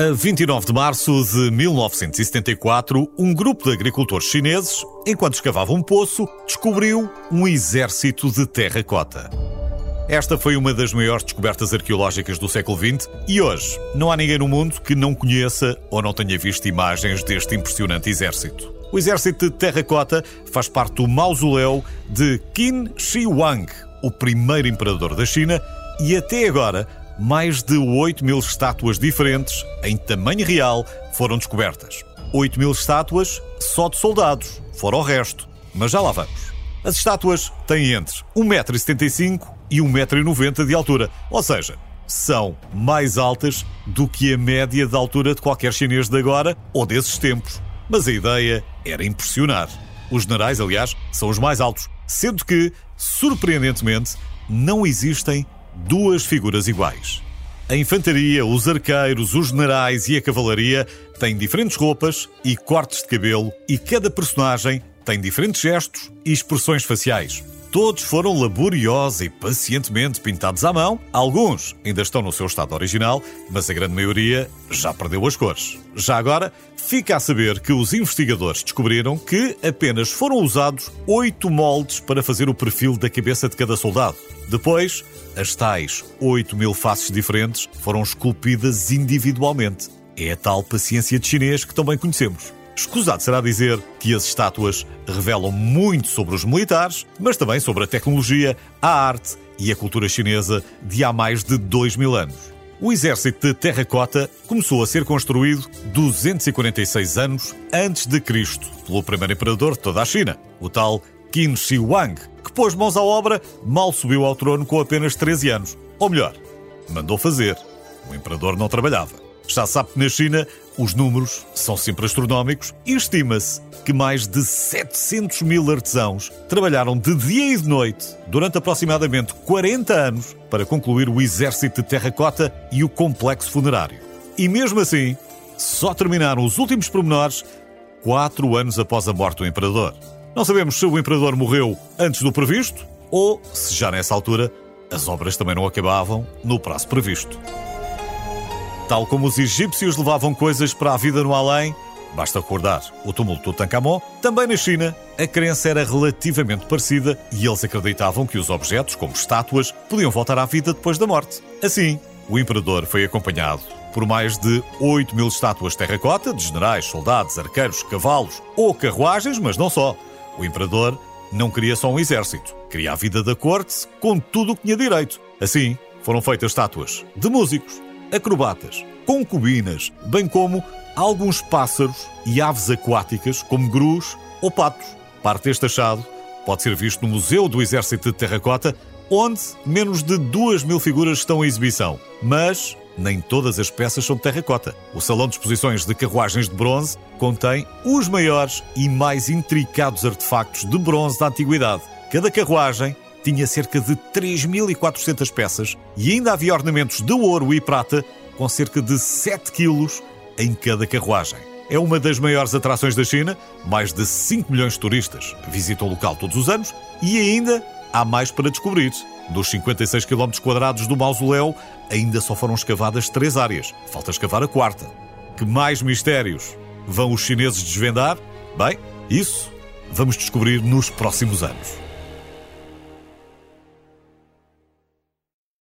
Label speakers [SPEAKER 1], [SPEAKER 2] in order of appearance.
[SPEAKER 1] A 29 de março de 1974, um grupo de agricultores chineses, enquanto escavavam um poço, descobriu um exército de terracota. Esta foi uma das maiores descobertas arqueológicas do século XX e hoje não há ninguém no mundo que não conheça ou não tenha visto imagens deste impressionante exército. O exército de terracota faz parte do mausoléu de Qin Shi Huang, o primeiro imperador da China, e até agora mais de 8 mil estátuas diferentes, em tamanho real, foram descobertas. 8 mil estátuas só de soldados, fora o resto. Mas já lá vamos. As estátuas têm entre 1,75m e 1,90m de altura, ou seja, são mais altas do que a média de altura de qualquer chinês de agora ou desses tempos. Mas a ideia era impressionar. Os generais, aliás, são os mais altos, sendo que, surpreendentemente, não existem duas figuras iguais. A infantaria, os arqueiros, os generais e a cavalaria têm diferentes roupas e cortes de cabelo, e cada personagem tem diferentes gestos e expressões faciais. Todos foram laboriosos e pacientemente pintados à mão. Alguns ainda estão no seu estado original, mas a grande maioria já perdeu as cores. Já agora, fica a saber que os investigadores descobriram que apenas foram usados oito moldes para fazer o perfil da cabeça de cada soldado. Depois, as tais 8 mil faces diferentes foram esculpidas individualmente. É a tal paciência de chinês que também conhecemos. Escusado será dizer que as estátuas revelam muito sobre os militares, mas também sobre a tecnologia, a arte e a cultura chinesa de há mais de dois mil anos. O exército de terracota começou a ser construído 246 anos antes de Cristo pelo primeiro imperador de toda a China, o tal Qin Shi Huang, que pôs mãos à obra mal subiu ao trono com apenas 13 anos. Ou melhor, mandou fazer. O imperador não trabalhava. Já sabe que na China os números são sempre astronómicos e estima-se que mais de 700 mil artesãos trabalharam de dia e de noite durante aproximadamente 40 anos para concluir o exército de terracota e o complexo funerário. E mesmo assim, só terminaram os últimos pormenores quatro anos após a morte do imperador. Não sabemos se o imperador morreu antes do previsto ou se já nessa altura as obras também não acabavam no prazo previsto. Tal como os egípcios levavam coisas para a vida no além, basta recordar o tumulto do Tancamon, também na China a crença era relativamente parecida e eles acreditavam que os objetos, como estátuas, podiam voltar à vida depois da morte. Assim, o imperador foi acompanhado por mais de 8 mil estátuas de terracota de generais, soldados, arqueiros, cavalos ou carruagens, mas não só. O imperador não queria só um exército, queria a vida da corte com tudo o que tinha direito. Assim, foram feitas estátuas de músicos, acrobatas, concubinas, bem como alguns pássaros e aves aquáticas, como grus ou patos. Parte deste achado pode ser visto no Museu do Exército de Terracota, onde menos de duas mil figuras estão em exibição. Mas nem todas as peças são de terracota. O Salão de Exposições de Carruagens de Bronze contém os maiores e mais intricados artefactos de bronze da antiguidade. Cada carruagem tinha cerca de 3.400 peças e ainda havia ornamentos de ouro e prata com cerca de 7 quilos em cada carruagem. É uma das maiores atrações da China, mais de 5 milhões de turistas visitam o local todos os anos e ainda há mais para descobrir. Dos 56 km quadrados do mausoléu, ainda só foram escavadas três áreas. Falta escavar a quarta. Que mais mistérios vão os chineses desvendar? Bem, isso vamos descobrir nos próximos anos.